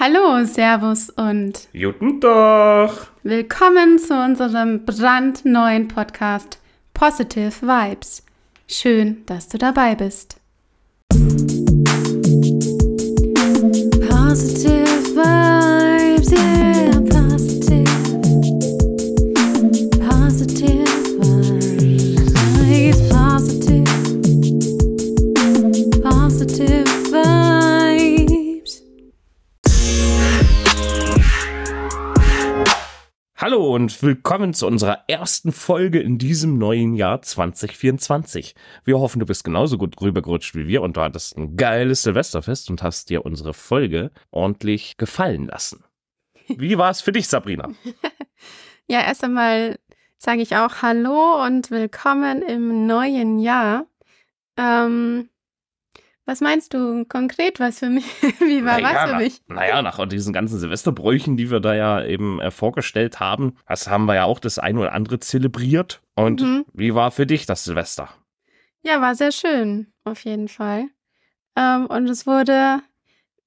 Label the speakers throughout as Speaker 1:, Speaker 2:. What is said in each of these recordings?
Speaker 1: Hallo, Servus und
Speaker 2: Guten Tag.
Speaker 1: willkommen zu unserem brandneuen Podcast Positive Vibes. Schön, dass du dabei bist.
Speaker 2: Und willkommen zu unserer ersten Folge in diesem neuen Jahr 2024. Wir hoffen, du bist genauso gut rübergerutscht wie wir und du hattest ein geiles Silvesterfest und hast dir unsere Folge ordentlich gefallen lassen. Wie war es für dich, Sabrina?
Speaker 1: Ja, erst einmal sage ich auch Hallo und willkommen im neuen Jahr. Ähm, was meinst du konkret, was für mich? Wie war
Speaker 2: Naja,
Speaker 1: was für mich?
Speaker 2: Naja, nach diesen ganzen Silvesterbräuchen, die wir da ja eben äh, vorgestellt haben, das haben wir ja auch das ein oder andere zelebriert. Und
Speaker 1: Mhm.
Speaker 2: wie war für dich das Silvester?
Speaker 1: Ja, war sehr schön, auf jeden Fall. Ähm, und es wurde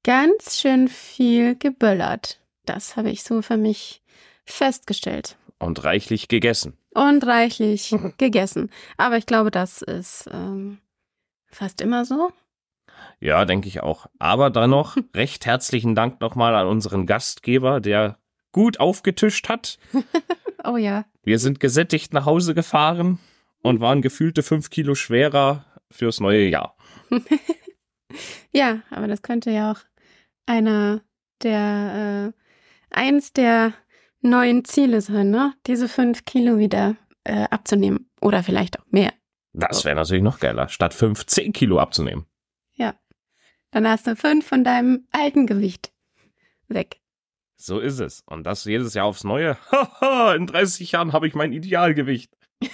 Speaker 1: ganz schön viel geböllert. Das habe ich so für mich festgestellt.
Speaker 2: Und reichlich gegessen.
Speaker 1: Und reichlich gegessen. Aber ich glaube, das ist ähm, fast immer so.
Speaker 2: Ja, denke ich auch. Aber dann noch recht herzlichen Dank nochmal an unseren Gastgeber, der gut aufgetischt hat.
Speaker 1: Oh ja.
Speaker 2: Wir sind gesättigt nach Hause gefahren und waren gefühlte fünf Kilo schwerer fürs neue Jahr.
Speaker 1: Ja, aber das könnte ja auch einer der, äh, eins der neuen Ziele sein, ne? Diese fünf Kilo wieder äh, abzunehmen. Oder vielleicht auch mehr.
Speaker 2: Das wäre natürlich noch geiler, statt fünf, zehn Kilo abzunehmen.
Speaker 1: Dann hast du fünf von deinem alten Gewicht weg.
Speaker 2: So ist es. Und das jedes Jahr aufs Neue. Haha, in 30 Jahren habe ich mein Idealgewicht.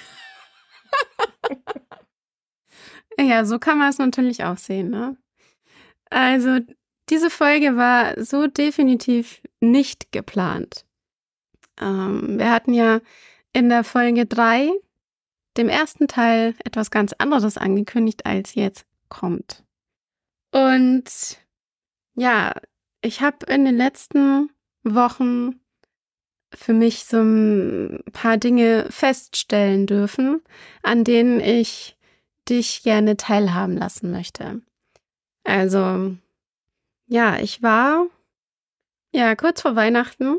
Speaker 1: Ja, so kann man es natürlich auch sehen, ne? Also, diese Folge war so definitiv nicht geplant. Ähm, wir hatten ja in der Folge drei, dem ersten Teil, etwas ganz anderes angekündigt, als jetzt kommt. Und ja, ich habe in den letzten Wochen für mich so ein paar Dinge feststellen dürfen, an denen ich dich gerne teilhaben lassen möchte. Also, ja, ich war, ja, kurz vor Weihnachten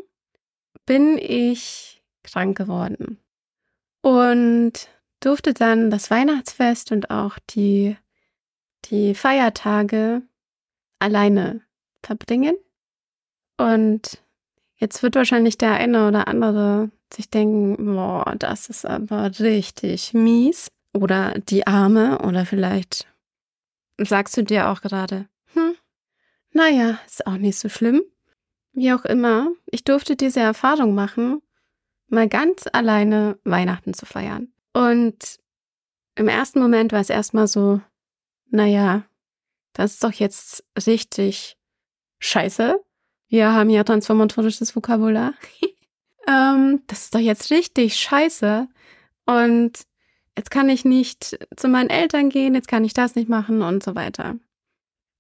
Speaker 1: bin ich krank geworden und durfte dann das Weihnachtsfest und auch die, die Feiertage alleine verbringen. Und jetzt wird wahrscheinlich der eine oder andere sich denken, boah, das ist aber richtig mies. Oder die Arme oder vielleicht sagst du dir auch gerade, hm, naja, ist auch nicht so schlimm. Wie auch immer, ich durfte diese Erfahrung machen, mal ganz alleine Weihnachten zu feiern. Und im ersten Moment war es erstmal so, naja, das ist doch jetzt richtig scheiße. Wir haben ja transformatorisches Vokabular. ähm, das ist doch jetzt richtig scheiße. Und jetzt kann ich nicht zu meinen Eltern gehen, jetzt kann ich das nicht machen und so weiter.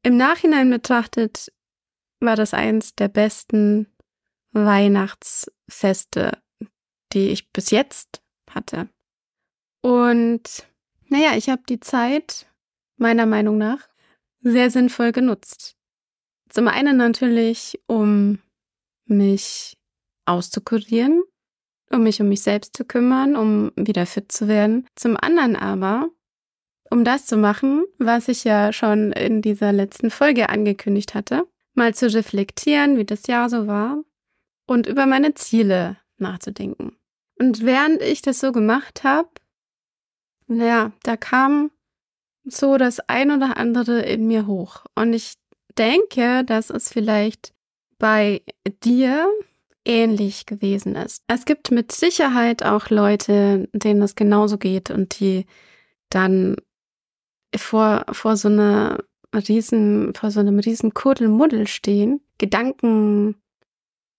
Speaker 1: Im Nachhinein betrachtet war das eins der besten Weihnachtsfeste, die ich bis jetzt hatte. Und naja, ich habe die Zeit meiner Meinung nach sehr sinnvoll genutzt. Zum einen natürlich, um mich auszukurieren, um mich um mich selbst zu kümmern, um wieder fit zu werden. Zum anderen aber, um das zu machen, was ich ja schon in dieser letzten Folge angekündigt hatte, mal zu reflektieren, wie das Jahr so war und über meine Ziele nachzudenken. Und während ich das so gemacht habe, naja, da kam so das ein oder andere in mir hoch. Und ich denke, dass es vielleicht bei dir ähnlich gewesen ist. Es gibt mit Sicherheit auch Leute, denen es genauso geht und die dann vor, vor so einer riesen, vor so einem riesen Kuddelmuddel stehen, Gedanken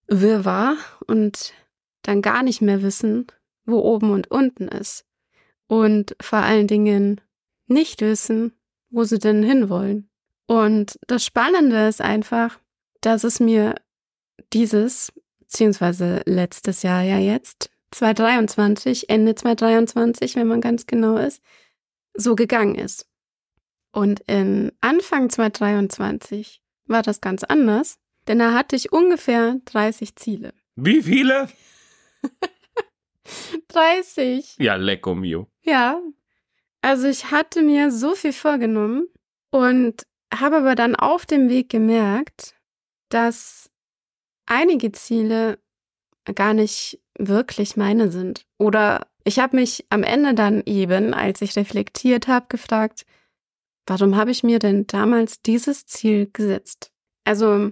Speaker 1: Wirrwarr und dann gar nicht mehr wissen, wo oben und unten ist. Und vor allen Dingen nicht wissen, wo sie denn hinwollen. Und das Spannende ist einfach, dass es mir dieses, beziehungsweise letztes Jahr ja jetzt, 2023, Ende 2023, wenn man ganz genau ist, so gegangen ist. Und in Anfang 2023 war das ganz anders, denn da hatte ich ungefähr 30 Ziele.
Speaker 2: Wie viele?
Speaker 1: 30.
Speaker 2: Ja, lecco mio.
Speaker 1: Ja. Also ich hatte mir so viel vorgenommen und habe aber dann auf dem Weg gemerkt, dass einige Ziele gar nicht wirklich meine sind. Oder ich habe mich am Ende dann eben, als ich reflektiert habe, gefragt, warum habe ich mir denn damals dieses Ziel gesetzt? Also,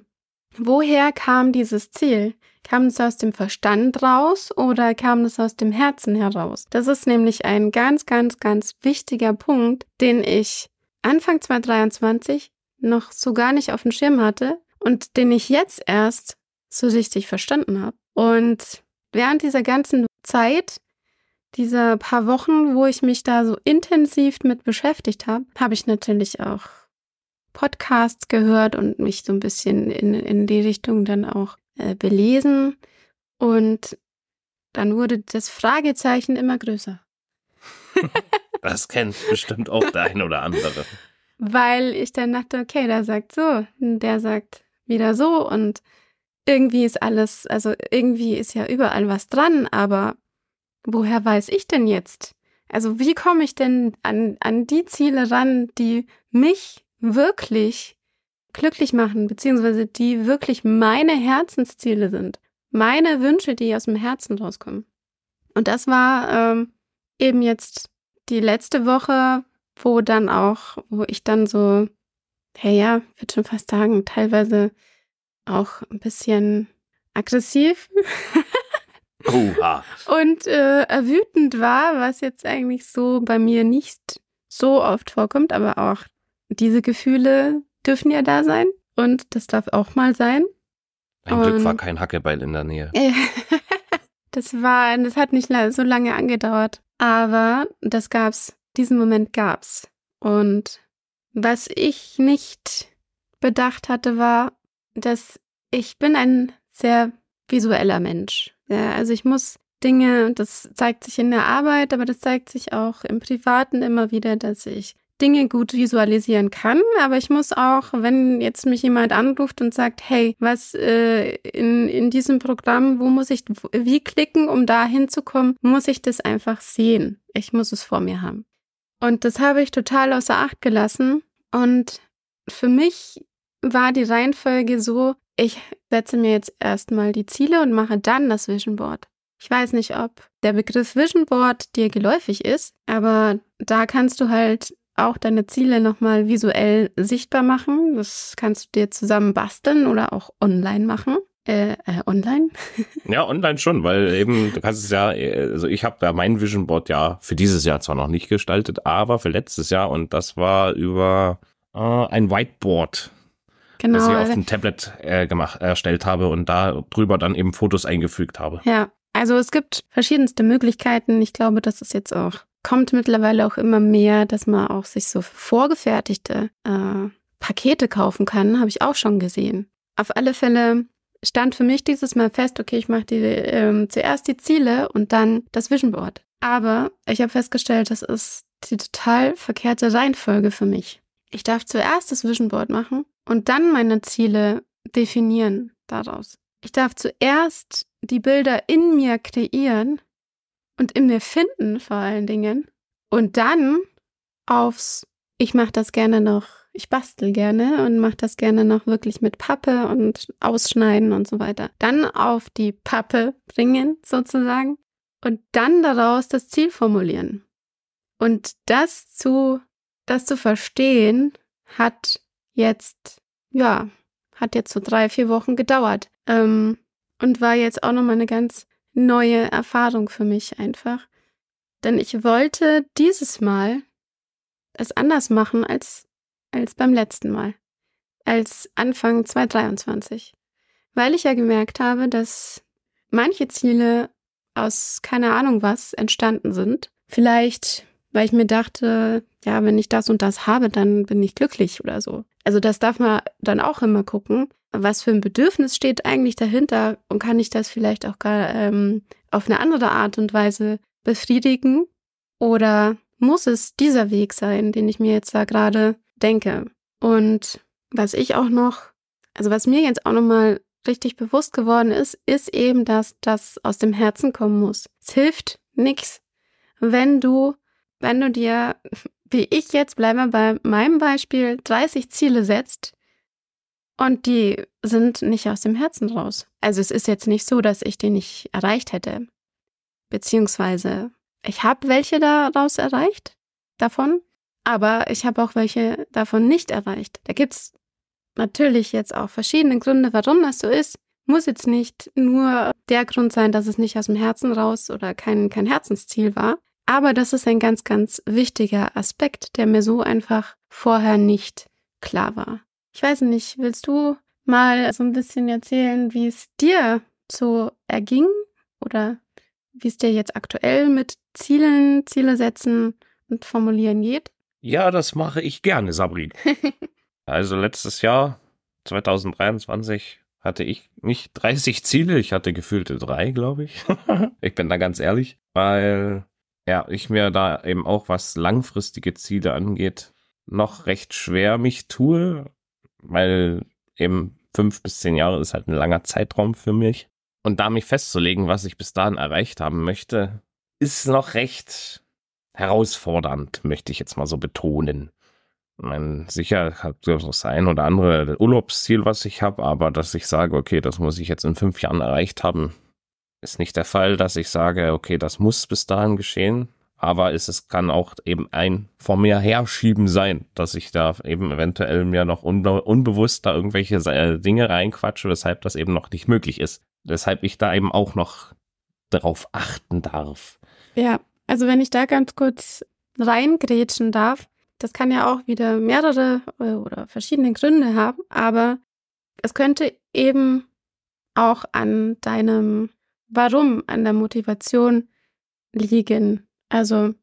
Speaker 1: woher kam dieses Ziel? Kam es aus dem Verstand raus oder kam es aus dem Herzen heraus? Das ist nämlich ein ganz, ganz, ganz wichtiger Punkt, den ich Anfang 2023 noch so gar nicht auf dem Schirm hatte und den ich jetzt erst so richtig verstanden habe. Und während dieser ganzen Zeit, dieser paar Wochen, wo ich mich da so intensiv mit beschäftigt habe, habe ich natürlich auch Podcasts gehört und mich so ein bisschen in, in die Richtung dann auch äh, belesen und dann wurde das Fragezeichen immer größer.
Speaker 2: das kennt bestimmt auch der ein oder andere.
Speaker 1: Weil ich dann dachte, okay, der sagt so, der sagt wieder so und irgendwie ist alles, also irgendwie ist ja überall was dran, aber woher weiß ich denn jetzt? Also wie komme ich denn an, an die Ziele ran, die mich wirklich glücklich machen, beziehungsweise die wirklich meine Herzensziele sind. Meine Wünsche, die aus dem Herzen rauskommen. Und das war ähm, eben jetzt die letzte Woche, wo dann auch, wo ich dann so, hey ja, würde schon fast sagen, teilweise auch ein bisschen aggressiv und äh, wütend war, was jetzt eigentlich so bei mir nicht so oft vorkommt, aber auch diese Gefühle dürfen ja da sein und das darf auch mal sein.
Speaker 2: Ein Glück war kein Hackebeil in der Nähe.
Speaker 1: das war, das hat nicht so lange angedauert, aber das gab's, diesen Moment gab's. Und was ich nicht bedacht hatte, war, dass ich bin ein sehr visueller Mensch. Ja, also ich muss Dinge, das zeigt sich in der Arbeit, aber das zeigt sich auch im Privaten immer wieder, dass ich Dinge gut visualisieren kann, aber ich muss auch, wenn jetzt mich jemand anruft und sagt, hey, was äh, in, in diesem Programm, wo muss ich wie klicken, um da hinzukommen, muss ich das einfach sehen. Ich muss es vor mir haben. Und das habe ich total außer Acht gelassen. Und für mich war die Reihenfolge so, ich setze mir jetzt erstmal die Ziele und mache dann das Vision Board. Ich weiß nicht, ob der Begriff Vision Board dir geläufig ist, aber da kannst du halt auch deine Ziele nochmal visuell sichtbar machen. Das kannst du dir zusammen basteln oder auch online machen. Äh, äh, online?
Speaker 2: ja, online schon, weil eben, du kannst es ja, also ich habe ja mein Vision Board ja für dieses Jahr zwar noch nicht gestaltet, aber für letztes Jahr und das war über äh, ein Whiteboard, genau, das ich auf dem Tablet äh, gemacht, erstellt habe und da drüber dann eben Fotos eingefügt habe.
Speaker 1: Ja, also es gibt verschiedenste Möglichkeiten. Ich glaube, das ist jetzt auch kommt mittlerweile auch immer mehr, dass man auch sich so vorgefertigte äh, Pakete kaufen kann, habe ich auch schon gesehen. Auf alle Fälle stand für mich dieses Mal fest, okay, ich mache ähm, zuerst die Ziele und dann das Vision Board. Aber ich habe festgestellt, das ist die total verkehrte Reihenfolge für mich. Ich darf zuerst das Vision Board machen und dann meine Ziele definieren daraus. Ich darf zuerst die Bilder in mir kreieren und in mir finden vor allen Dingen. Und dann aufs, ich mache das gerne noch, ich bastel gerne und mache das gerne noch wirklich mit Pappe und ausschneiden und so weiter. Dann auf die Pappe bringen sozusagen und dann daraus das Ziel formulieren. Und das zu, das zu verstehen, hat jetzt, ja, hat jetzt so drei, vier Wochen gedauert. Ähm, und war jetzt auch nochmal eine ganz neue Erfahrung für mich einfach. Denn ich wollte dieses Mal es anders machen als, als beim letzten Mal, als Anfang 2023. Weil ich ja gemerkt habe, dass manche Ziele aus keine Ahnung was entstanden sind. Vielleicht, weil ich mir dachte, ja, wenn ich das und das habe, dann bin ich glücklich oder so. Also das darf man dann auch immer gucken. Was für ein Bedürfnis steht eigentlich dahinter und kann ich das vielleicht auch gar ähm, auf eine andere Art und Weise befriedigen? Oder muss es dieser Weg sein, den ich mir jetzt da gerade denke? Und was ich auch noch, also was mir jetzt auch nochmal richtig bewusst geworden ist, ist eben, dass das aus dem Herzen kommen muss. Es hilft nichts, wenn du, wenn du dir, wie ich jetzt, bleiben wir bei meinem Beispiel, 30 Ziele setzt und die sind nicht aus dem Herzen raus. Also es ist jetzt nicht so, dass ich die nicht erreicht hätte. Beziehungsweise ich habe welche daraus erreicht, davon, aber ich habe auch welche davon nicht erreicht. Da gibt's natürlich jetzt auch verschiedene Gründe, warum das so ist. Muss jetzt nicht nur der Grund sein, dass es nicht aus dem Herzen raus oder kein, kein Herzensziel war. Aber das ist ein ganz, ganz wichtiger Aspekt, der mir so einfach vorher nicht klar war. Ich weiß nicht, willst du mal so ein bisschen erzählen, wie es dir so erging oder wie es dir jetzt aktuell mit Zielen, Ziele setzen und formulieren geht?
Speaker 2: Ja, das mache ich gerne, Sabrin. Also letztes Jahr, 2023, hatte ich nicht 30 Ziele, ich hatte gefühlte drei, glaube ich. ich bin da ganz ehrlich, weil ja, ich mir da eben auch was langfristige Ziele angeht, noch recht schwer mich tue, weil eben fünf bis zehn Jahre ist halt ein langer Zeitraum für mich. Und da mich festzulegen, was ich bis dahin erreicht haben möchte, ist noch recht herausfordernd, möchte ich jetzt mal so betonen mein, sicher hat das ein oder andere Urlaubsziel, was ich habe, aber dass ich sage, okay, das muss ich jetzt in fünf Jahren erreicht haben, ist nicht der Fall, dass ich sage, okay, das muss bis dahin geschehen. Aber es, es kann auch eben ein vor mir herschieben sein, dass ich da eben eventuell mir noch unbe unbewusst da irgendwelche äh, Dinge reinquatsche, weshalb das eben noch nicht möglich ist. Weshalb ich da eben auch noch darauf achten darf.
Speaker 1: Ja, also wenn ich da ganz kurz reingrätschen darf, das kann ja auch wieder mehrere äh, oder verschiedene Gründe haben, aber es könnte eben auch an deinem Warum, an der Motivation liegen. Also,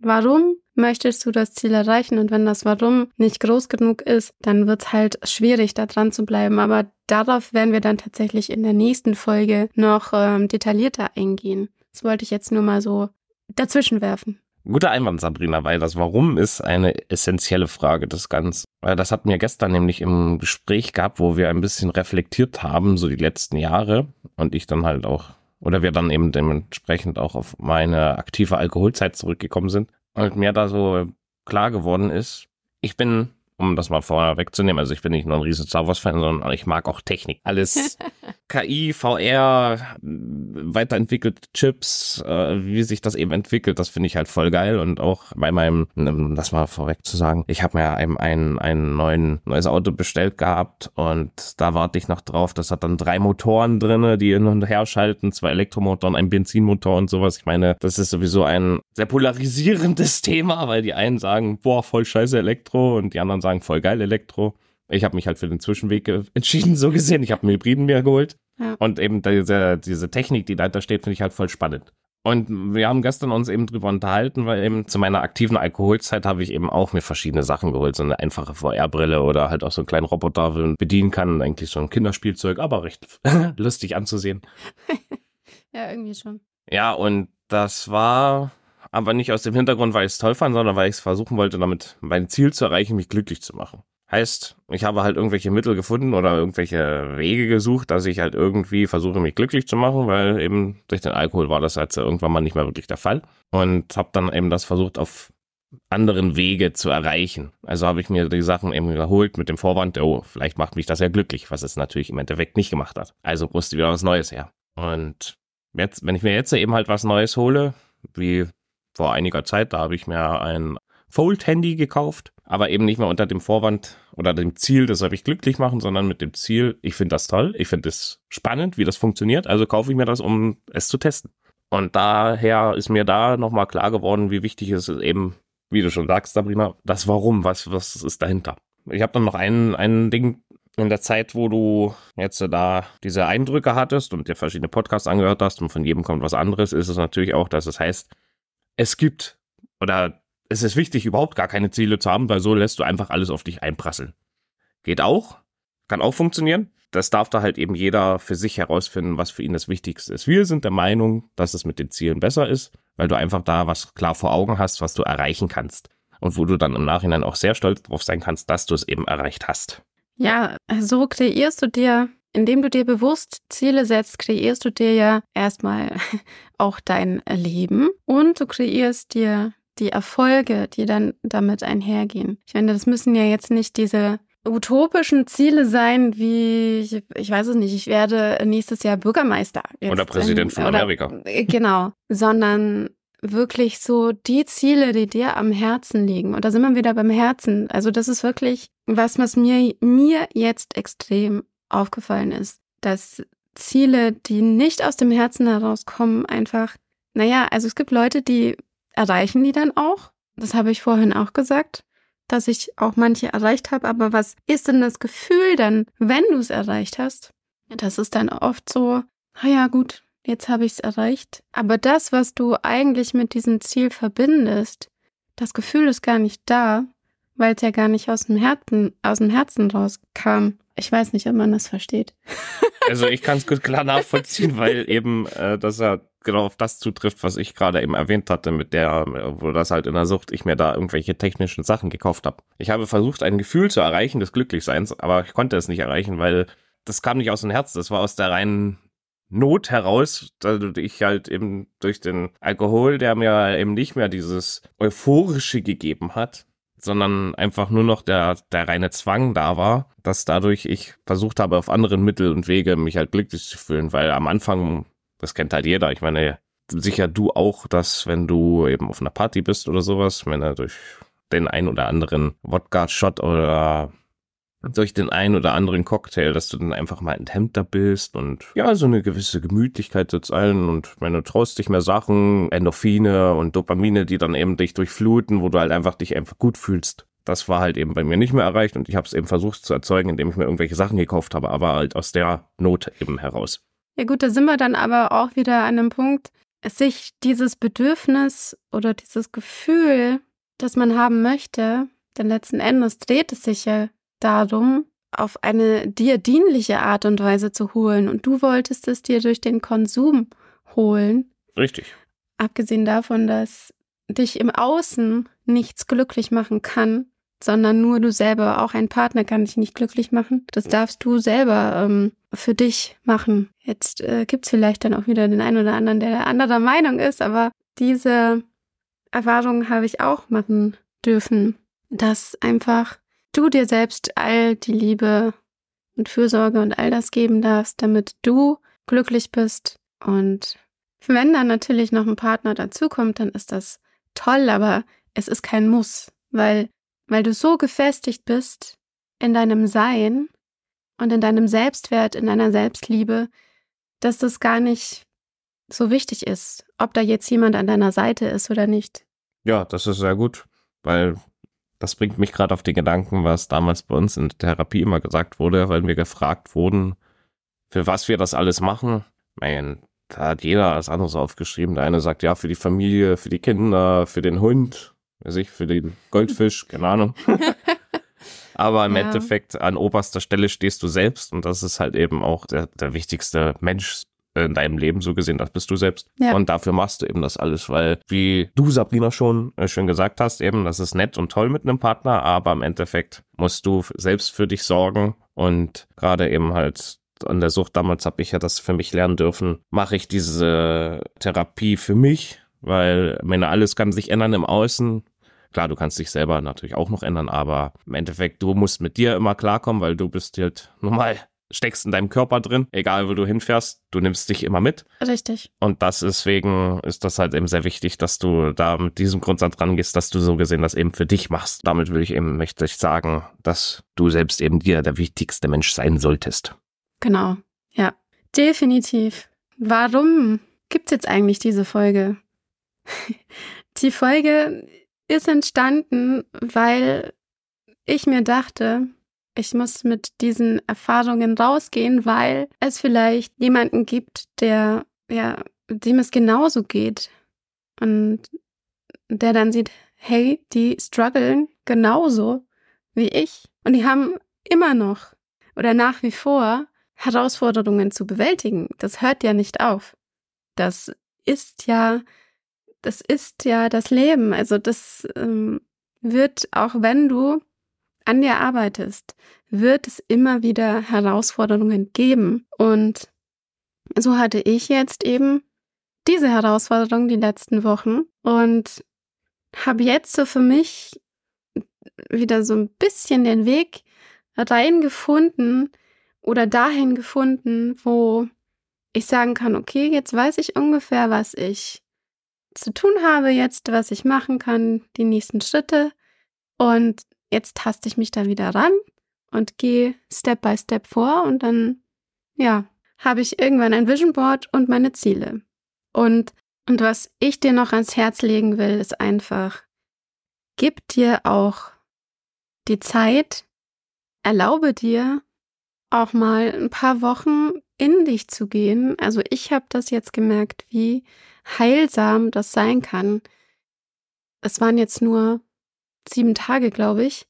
Speaker 1: warum möchtest du das Ziel erreichen? Und wenn das Warum nicht groß genug ist, dann wird es halt schwierig, da dran zu bleiben. Aber darauf werden wir dann tatsächlich in der nächsten Folge noch ähm, detaillierter eingehen. Das wollte ich jetzt nur mal so dazwischen werfen.
Speaker 2: Guter Einwand, Sabrina, weil das Warum ist eine essentielle Frage des Ganzen. Das hatten wir gestern nämlich im Gespräch gehabt, wo wir ein bisschen reflektiert haben, so die letzten Jahre. Und ich dann halt auch, oder wir dann eben dementsprechend auch auf meine aktive Alkoholzeit zurückgekommen sind. Und mir da so klar geworden ist, ich bin um das mal vorher wegzunehmen. Also ich bin nicht nur ein riesen Star Wars Fan, sondern ich mag auch Technik. Alles KI, VR, weiterentwickelte Chips, äh, wie sich das eben entwickelt, das finde ich halt voll geil. Und auch bei meinem, um das mal vorweg zu sagen, ich habe mir ein, ein neuen, neues Auto bestellt gehabt und da warte ich noch drauf. Das hat dann drei Motoren drinne, die hin und her schalten, zwei Elektromotoren, ein Benzinmotor und sowas. Ich meine, das ist sowieso ein sehr polarisierendes Thema, weil die einen sagen, boah, voll scheiße Elektro und die anderen sagen, sagen, voll geil Elektro. Ich habe mich halt für den Zwischenweg entschieden, so gesehen. Ich habe einen Hybriden mir geholt. Ja. Und eben diese, diese Technik, die dahinter steht, finde ich halt voll spannend. Und wir haben gestern uns eben drüber unterhalten, weil eben zu meiner aktiven Alkoholzeit habe ich eben auch mir verschiedene Sachen geholt. So eine einfache VR-Brille oder halt auch so einen kleinen Roboter, den man bedienen kann. Eigentlich so ein Kinderspielzeug, aber recht lustig anzusehen.
Speaker 1: ja, irgendwie schon.
Speaker 2: Ja, und das war aber nicht aus dem Hintergrund, weil ich es toll fand, sondern weil ich es versuchen wollte, damit mein Ziel zu erreichen, mich glücklich zu machen. Heißt, ich habe halt irgendwelche Mittel gefunden oder irgendwelche Wege gesucht, dass ich halt irgendwie versuche, mich glücklich zu machen, weil eben durch den Alkohol war das halt irgendwann mal nicht mehr wirklich der Fall. Und habe dann eben das versucht, auf anderen Wege zu erreichen. Also habe ich mir die Sachen eben geholt mit dem Vorwand, oh, vielleicht macht mich das ja glücklich, was es natürlich im Endeffekt nicht gemacht hat. Also musste wieder was Neues her. Und jetzt, wenn ich mir jetzt eben halt was Neues hole, wie vor einiger Zeit, da habe ich mir ein Fold-Handy gekauft, aber eben nicht mehr unter dem Vorwand oder dem Ziel, das soll mich glücklich machen, sondern mit dem Ziel, ich finde das toll, ich finde es spannend, wie das funktioniert, also kaufe ich mir das, um es zu testen. Und daher ist mir da nochmal klar geworden, wie wichtig es ist eben, wie du schon sagst, Sabrina, das Warum, was, was ist dahinter. Ich habe dann noch ein, ein Ding in der Zeit, wo du jetzt da diese Eindrücke hattest und dir verschiedene Podcasts angehört hast und von jedem kommt was anderes, ist es natürlich auch, dass es heißt, es gibt oder es ist wichtig, überhaupt gar keine Ziele zu haben, weil so lässt du einfach alles auf dich einprasseln. Geht auch, Kann auch funktionieren. Das darf da halt eben jeder für sich herausfinden, was für ihn das Wichtigste ist. Wir sind der Meinung, dass es mit den Zielen besser ist, weil du einfach da was klar vor Augen hast, was du erreichen kannst. Und wo du dann im Nachhinein auch sehr stolz drauf sein kannst, dass du es eben erreicht hast.
Speaker 1: Ja, so kreierst du dir, indem du dir bewusst Ziele setzt, kreierst du dir ja erstmal auch dein Leben und du kreierst dir die Erfolge, die dann damit einhergehen. Ich meine, das müssen ja jetzt nicht diese utopischen Ziele sein, wie, ich, ich weiß es nicht, ich werde nächstes Jahr Bürgermeister.
Speaker 2: oder Präsident von oder, Amerika.
Speaker 1: Genau, sondern wirklich so die Ziele, die dir am Herzen liegen. Und da sind wir wieder beim Herzen. Also das ist wirklich was, was mir, mir jetzt extrem aufgefallen ist, dass Ziele, die nicht aus dem Herzen herauskommen, einfach, naja, also es gibt Leute, die erreichen die dann auch. Das habe ich vorhin auch gesagt, dass ich auch manche erreicht habe. Aber was ist denn das Gefühl dann, wenn du es erreicht hast? Das ist dann oft so, ah ja, gut, jetzt habe ich es erreicht. Aber das, was du eigentlich mit diesem Ziel verbindest, das Gefühl ist gar nicht da, weil es ja gar nicht aus dem Herzen, aus dem Herzen rauskam. Ich weiß nicht, ob man das versteht.
Speaker 2: Also ich kann es gut klar nachvollziehen, weil eben äh, das ja genau auf das zutrifft, was ich gerade eben erwähnt hatte, mit der, wo das halt in der Sucht, ich mir da irgendwelche technischen Sachen gekauft habe. Ich habe versucht, ein Gefühl zu erreichen des Glücklichseins, aber ich konnte es nicht erreichen, weil das kam nicht aus dem Herz, das war aus der reinen Not heraus, dass ich halt eben durch den Alkohol, der mir eben nicht mehr dieses Euphorische gegeben hat, sondern einfach nur noch der, der reine Zwang da war, dass dadurch ich versucht habe, auf anderen Mittel und Wege mich halt glücklich zu fühlen, weil am Anfang, das kennt halt jeder, ich meine, sicher du auch, dass wenn du eben auf einer Party bist oder sowas, wenn er durch den ein oder anderen Wodka-Shot oder durch den einen oder anderen Cocktail, dass du dann einfach mal enthemmter bist und ja, so eine gewisse Gemütlichkeit sitzt ein und wenn du traust dich mehr Sachen, Endorphine und Dopamine, die dann eben dich durchfluten, wo du halt einfach dich einfach gut fühlst. Das war halt eben bei mir nicht mehr erreicht und ich habe es eben versucht zu erzeugen, indem ich mir irgendwelche Sachen gekauft habe, aber halt aus der Not eben heraus.
Speaker 1: Ja gut, da sind wir dann aber auch wieder an einem Punkt, sich dieses Bedürfnis oder dieses Gefühl, das man haben möchte, denn letzten Endes dreht es sich ja darum, auf eine dir dienliche Art und Weise zu holen. Und du wolltest es dir durch den Konsum holen.
Speaker 2: Richtig.
Speaker 1: Abgesehen davon, dass dich im Außen nichts glücklich machen kann, sondern nur du selber, auch ein Partner kann dich nicht glücklich machen. Das darfst du selber ähm, für dich machen. Jetzt äh, gibt es vielleicht dann auch wieder den einen oder anderen, der anderer Meinung ist, aber diese Erfahrung habe ich auch machen dürfen, dass einfach du dir selbst all die Liebe und Fürsorge und all das geben darfst, damit du glücklich bist. Und wenn dann natürlich noch ein Partner dazukommt, dann ist das toll, aber es ist kein Muss, weil, weil du so gefestigt bist in deinem Sein und in deinem Selbstwert, in deiner Selbstliebe, dass das gar nicht so wichtig ist, ob da jetzt jemand an deiner Seite ist oder nicht.
Speaker 2: Ja, das ist sehr gut, weil das bringt mich gerade auf den Gedanken, was damals bei uns in der Therapie immer gesagt wurde, weil wir gefragt wurden, für was wir das alles machen. Man, da hat jeder alles anderes aufgeschrieben. Der eine sagt ja für die Familie, für die Kinder, für den Hund, weiß ich, für den Goldfisch, keine Ahnung. Aber im ja. Endeffekt an oberster Stelle stehst du selbst und das ist halt eben auch der, der wichtigste Mensch in deinem Leben so gesehen, das bist du selbst. Ja. Und dafür machst du eben das alles, weil, wie du, Sabrina, schon äh, schön gesagt hast, eben, das ist nett und toll mit einem Partner, aber im Endeffekt musst du selbst für dich sorgen und gerade eben halt an der Sucht damals habe ich ja das für mich lernen dürfen, mache ich diese Therapie für mich, weil meine alles kann sich ändern im Außen. Klar, du kannst dich selber natürlich auch noch ändern, aber im Endeffekt, du musst mit dir immer klarkommen, weil du bist halt normal steckst in deinem Körper drin, egal wo du hinfährst, du nimmst dich immer mit.
Speaker 1: Richtig.
Speaker 2: Und das deswegen ist das halt eben sehr wichtig, dass du da mit diesem Grundsatz rangehst, dass du so gesehen das eben für dich machst. Damit will ich eben, möchte ich sagen, dass du selbst eben dir der wichtigste Mensch sein solltest.
Speaker 1: Genau. Ja. Definitiv. Warum gibt's jetzt eigentlich diese Folge? Die Folge ist entstanden, weil ich mir dachte, ich muss mit diesen Erfahrungen rausgehen, weil es vielleicht jemanden gibt, der, ja, dem es genauso geht. Und der dann sieht, hey, die strugglen genauso wie ich. Und die haben immer noch oder nach wie vor Herausforderungen zu bewältigen. Das hört ja nicht auf. Das ist ja, das ist ja das Leben. Also das ähm, wird, auch wenn du an dir arbeitest, wird es immer wieder Herausforderungen geben. Und so hatte ich jetzt eben diese Herausforderung die letzten Wochen und habe jetzt so für mich wieder so ein bisschen den Weg reingefunden oder dahin gefunden, wo ich sagen kann, okay, jetzt weiß ich ungefähr, was ich zu tun habe, jetzt, was ich machen kann, die nächsten Schritte. Und jetzt taste ich mich da wieder ran und gehe Step by Step vor und dann, ja, habe ich irgendwann ein Vision Board und meine Ziele. Und, und was ich dir noch ans Herz legen will, ist einfach, gib dir auch die Zeit, erlaube dir auch mal ein paar Wochen in dich zu gehen. Also ich habe das jetzt gemerkt, wie heilsam das sein kann. Es waren jetzt nur sieben Tage, glaube ich.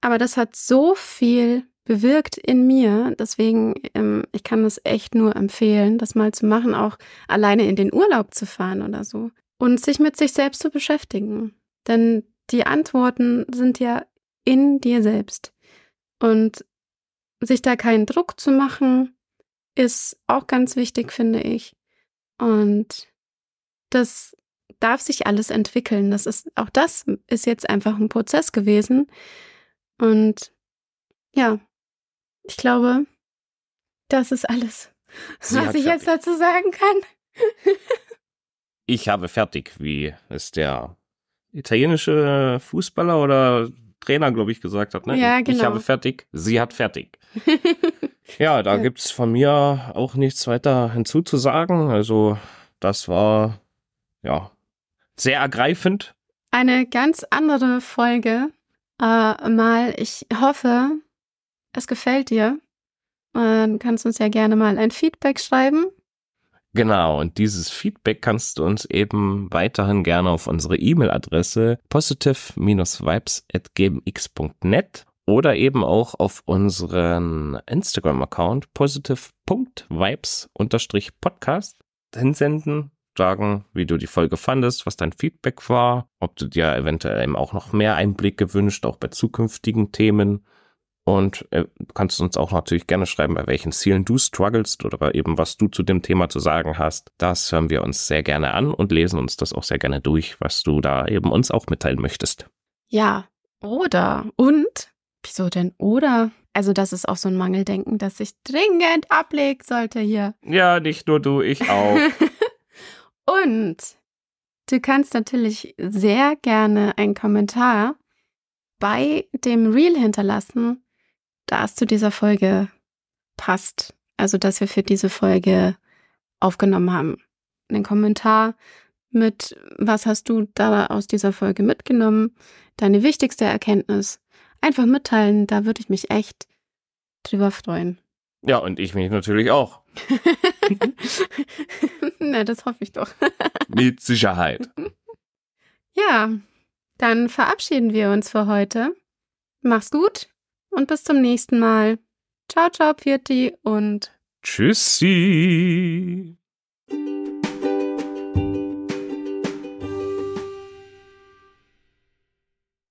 Speaker 1: Aber das hat so viel bewirkt in mir. Deswegen, ähm, ich kann das echt nur empfehlen, das mal zu machen, auch alleine in den Urlaub zu fahren oder so. Und sich mit sich selbst zu beschäftigen. Denn die Antworten sind ja in dir selbst. Und sich da keinen Druck zu machen, ist auch ganz wichtig, finde ich. Und das darf sich alles entwickeln. Das ist, auch das ist jetzt einfach ein Prozess gewesen. Und ja, ich glaube, das ist alles,
Speaker 2: Sie
Speaker 1: was ich jetzt dazu sagen kann.
Speaker 2: Ich habe fertig, wie es der italienische Fußballer oder Trainer, glaube ich, gesagt hat. Ne?
Speaker 1: Ja,
Speaker 2: Ich
Speaker 1: genau.
Speaker 2: habe fertig, sie hat fertig. Ja, da
Speaker 1: Ja.
Speaker 2: gibt's von mir auch nichts weiter hinzuzusagen. Also, das war, ja, sehr ergreifend.
Speaker 1: Eine ganz andere Folge. Äh, mal, ich hoffe, es gefällt dir. Äh, Du kannst uns ja gerne mal ein Feedback schreiben.
Speaker 2: Genau, und dieses Feedback kannst du uns eben weiterhin gerne auf unsere E-Mail-Adresse positive-vibes.gmx.net oder eben auch auf unseren Instagram-Account positive.vibes-podcast hinsenden, sagen, wie du die Folge fandest, was dein Feedback war, ob du dir eventuell eben auch noch mehr Einblick gewünscht, auch bei zukünftigen Themen. Und äh, kannst uns auch natürlich gerne schreiben, bei welchen Zielen du strugglest oder eben was du zu dem Thema zu sagen hast. Das hören wir uns sehr gerne an und lesen uns das auch sehr gerne durch, was du da eben uns auch mitteilen möchtest.
Speaker 1: Ja, oder. Und? Wieso denn oder? Also, das ist auch so ein Mangeldenken, das sich dringend ablegen sollte hier.
Speaker 2: Ja, nicht nur du, ich auch.
Speaker 1: Und du kannst natürlich sehr gerne einen Kommentar bei dem Reel hinterlassen, das zu dieser Folge passt. Also, dass wir für diese Folge aufgenommen haben. Einen Kommentar mit, was hast du da aus dieser Folge mitgenommen? Deine wichtigste Erkenntnis. Einfach mitteilen, da würde ich mich echt drüber freuen.
Speaker 2: Ja, und ich mich natürlich auch.
Speaker 1: Na, das hoffe ich doch.
Speaker 2: Mit Sicherheit.
Speaker 1: Ja, dann verabschieden wir uns für heute. Mach's gut und bis zum nächsten Mal. Ciao, ciao, Pfirti und
Speaker 2: Tschüssi.